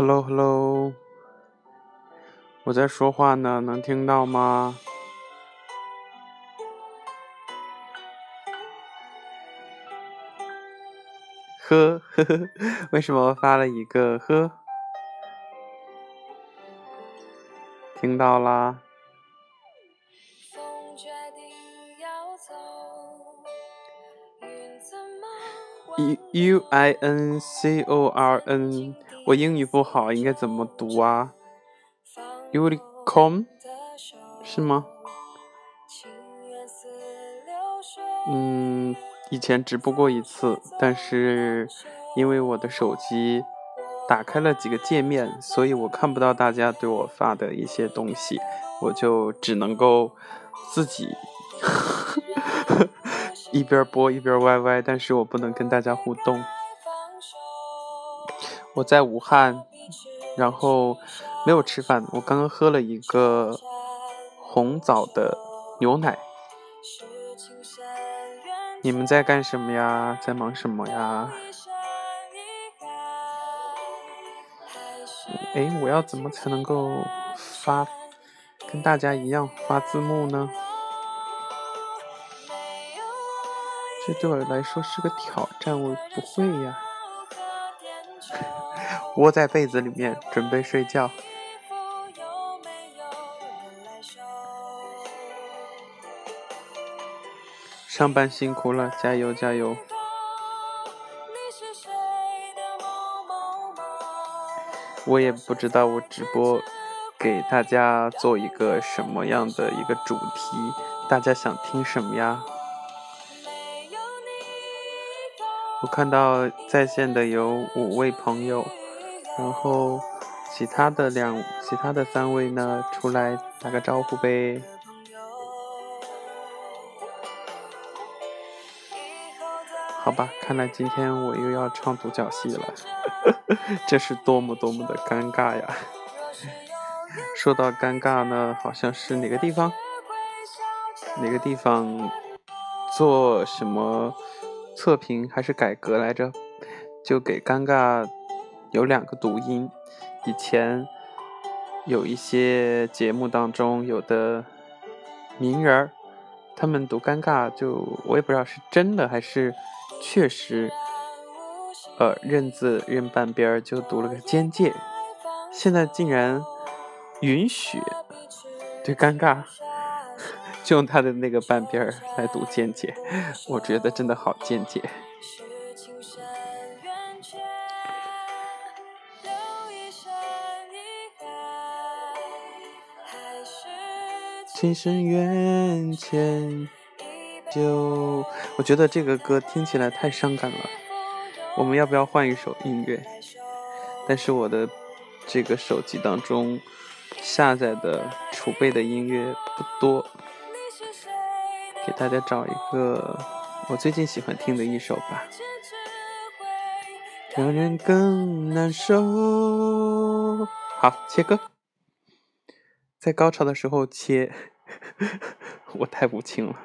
Hello Hello，我在说话呢，能听到吗？呵呵呵，为什么发了一个呵？听到啦。U U I N C O R N，我英语不好，应该怎么读啊？Unicorn 是吗？嗯，以前直播过一次，但是因为我的手机打开了几个界面，所以我看不到大家对我发的一些东西，我就只能够自己。一边播一边歪歪，但是我不能跟大家互动。我在武汉，然后没有吃饭。我刚刚喝了一个红枣的牛奶。你们在干什么呀？在忙什么呀？哎，我要怎么才能够发跟大家一样发字幕呢？这对我来说是个挑战，我不会呀。窝在被子里面准备睡觉。上班辛苦了，加油加油！我也不知道我直播给大家做一个什么样的一个主题，大家想听什么呀？我看到在线的有五位朋友，然后其他的两、其他的三位呢，出来打个招呼呗。好吧，看来今天我又要唱独角戏了，这是多么多么的尴尬呀！说到尴尬呢，好像是哪个地方？哪个地方做什么？测评还是改革来着？就给尴尬有两个读音。以前有一些节目当中有的名人儿，他们读尴尬，就我也不知道是真的还是确实，呃，认字认半边儿就读了个尖界。现在竟然允许对尴尬。就用他的那个半边儿来读见解，我觉得真的好见解。情深缘浅，就我觉得这个歌听起来太伤感了。我们要不要换一首音乐？但是我的这个手机当中下载的储备的音乐不多。给大家找一个我最近喜欢听的一首吧，让人更难受。好，切歌，在高潮的时候切，我太无情了。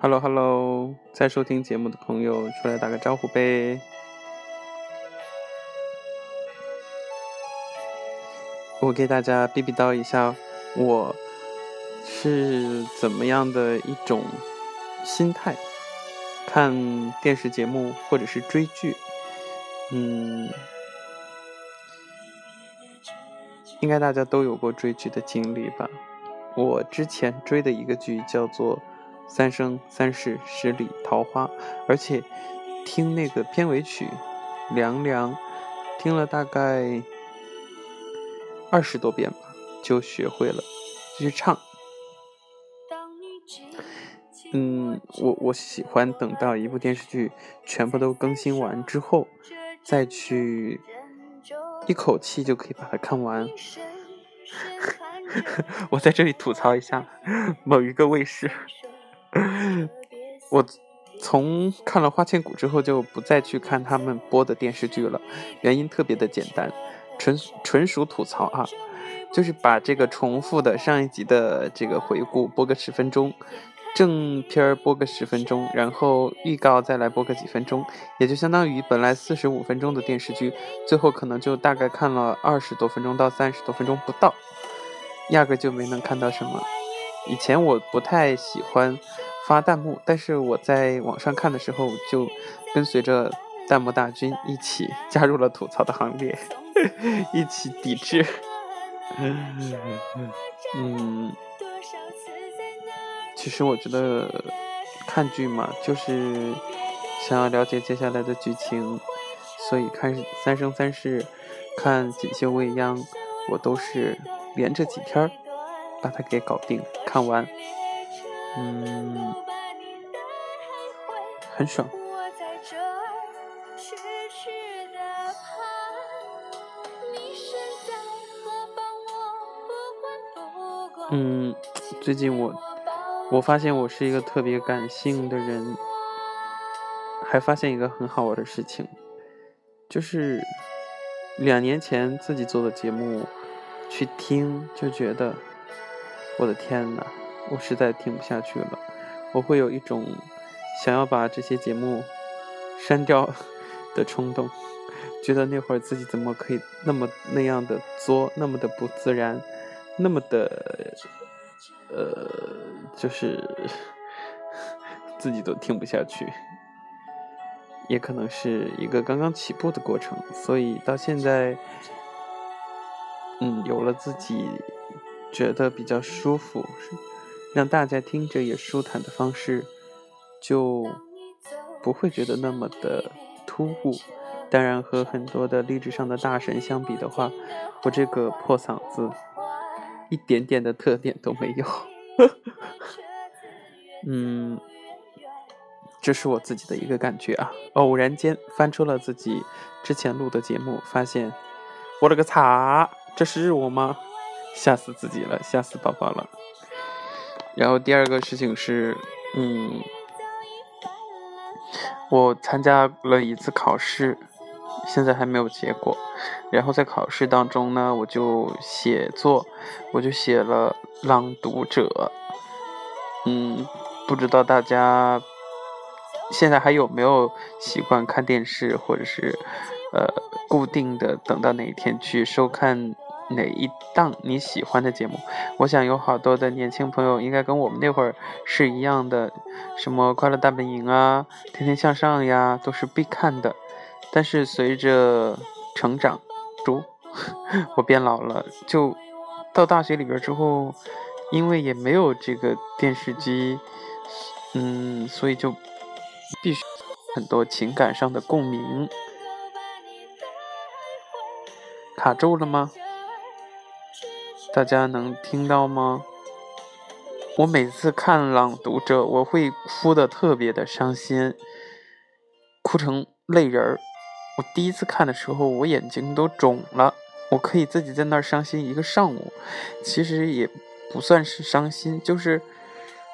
Hello，Hello，在收听节目的朋友出来打个招呼呗。我给大家逼逼叨一下，我是怎么样的一种心态？看电视节目或者是追剧，嗯，应该大家都有过追剧的经历吧？我之前追的一个剧叫做《三生三世十里桃花》，而且听那个片尾曲《凉凉》，听了大概。二十多遍吧，就学会了，就去唱。嗯，我我喜欢等到一部电视剧全部都更新完之后，再去一口气就可以把它看完。我在这里吐槽一下某一个卫视，我从看了《花千骨》之后就不再去看他们播的电视剧了，原因特别的简单。纯纯属吐槽啊，就是把这个重复的上一集的这个回顾播个十分钟，正片播个十分钟，然后预告再来播个几分钟，也就相当于本来四十五分钟的电视剧，最后可能就大概看了二十多分钟到三十多分钟不到，压根就没能看到什么。以前我不太喜欢发弹幕，但是我在网上看的时候，就跟随着弹幕大军一起 加入了吐槽的行列，一起抵制。嗯。其实我觉得看剧嘛，就是想要了解接下来的剧情，所以看《三生三世》、看《锦绣未央》，我都是连着几天把它给搞定，看完，嗯，很爽。嗯，最近我。我发现我是一个特别感性的人，还发现一个很好玩的事情，就是两年前自己做的节目去听，就觉得我的天呐，我实在听不下去了，我会有一种想要把这些节目删掉的冲动，觉得那会儿自己怎么可以那么那样的作，那么的不自然，那么的。呃，就是自己都听不下去，也可能是一个刚刚起步的过程，所以到现在，嗯，有了自己觉得比较舒服，让大家听着也舒坦的方式，就不会觉得那么的突兀。当然，和很多的励志上的大神相比的话，我这个破嗓子。一点点的特点都没有，嗯，这是我自己的一个感觉啊。偶然间翻出了自己之前录的节目，发现我了个擦，这是我吗？吓死自己了，吓死宝宝了。然后第二个事情是，嗯，我参加了一次考试。现在还没有结果，然后在考试当中呢，我就写作，我就写了《朗读者》。嗯，不知道大家现在还有没有习惯看电视，或者是呃固定的等到哪一天去收看哪一档你喜欢的节目？我想有好多的年轻朋友应该跟我们那会儿是一样的，什么《快乐大本营》啊，《天天向上》呀，都是必看的。但是随着成长，读 我变老了，就到大学里边之后，因为也没有这个电视机，嗯，所以就必须很多情感上的共鸣。卡住了吗？大家能听到吗？我每次看《朗读者》，我会哭的特别的伤心，哭成泪人儿。我第一次看的时候，我眼睛都肿了。我可以自己在那儿伤心一个上午，其实也不算是伤心，就是，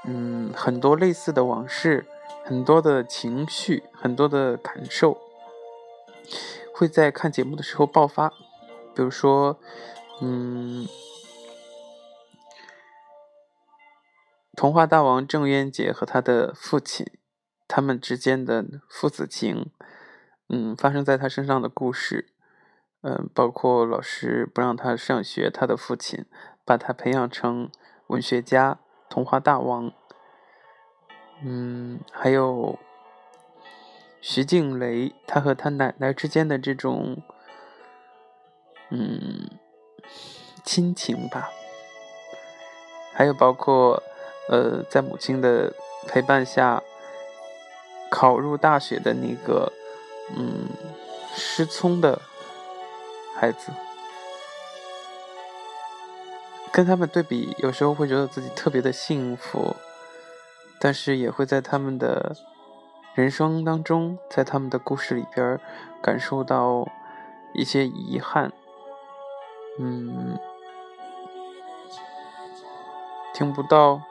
嗯，很多类似的往事，很多的情绪，很多的感受，会在看节目的时候爆发。比如说，嗯，童话大王郑渊洁和他的父亲，他们之间的父子情。嗯，发生在他身上的故事，嗯，包括老师不让他上学，他的父亲把他培养成文学家、童话大王，嗯，还有徐静蕾，他和他奶奶之间的这种，嗯，亲情吧，还有包括，呃，在母亲的陪伴下考入大学的那个。嗯，失聪的孩子，跟他们对比，有时候会觉得自己特别的幸福，但是也会在他们的人生当中，在他们的故事里边感受到一些遗憾。嗯，听不到。